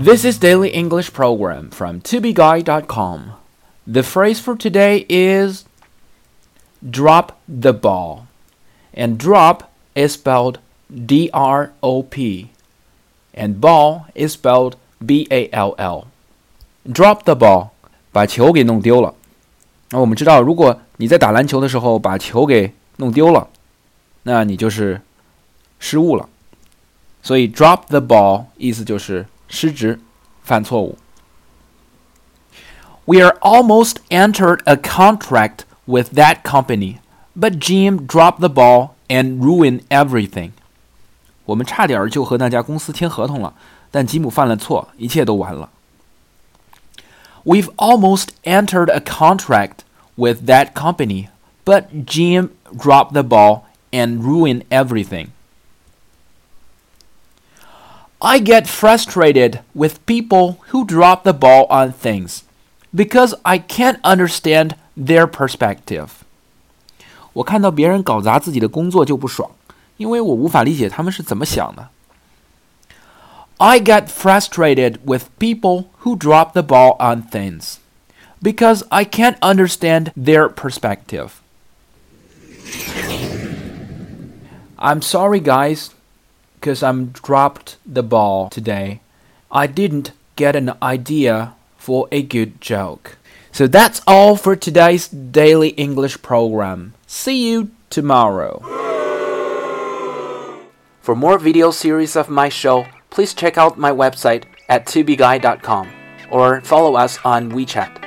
This is Daily English Program from tobeguide.com. The phrase for today is drop the ball. And drop is spelled D R O P. And ball is spelled B A L L. Drop the ball，把球给弄丢了。那我们知道，如果你在打篮球的时候把球给弄丢了，那你就是失误了。所以 drop the ball 意思就是 失职、犯错误。We are almost entered a contract with that company, but Jim dropped the ball and ruined everything. 我们差点就和那家公司签合同了，但吉姆犯了错，一切都完了。We've almost entered a contract with that company, but Jim dropped the ball and ruined everything. I get frustrated with people who drop the ball on things because I can't understand their perspective. 我看到别人搞砸自己的工作就不爽，因为我无法理解他们是怎么想的。I get frustrated with people who drop the ball on things because I can't understand their perspective. I'm sorry, guys because I'm dropped the ball today. I didn't get an idea for a good joke. So that's all for today's daily English program. See you tomorrow. For more video series of my show, please check out my website at tubeguy.com or follow us on WeChat.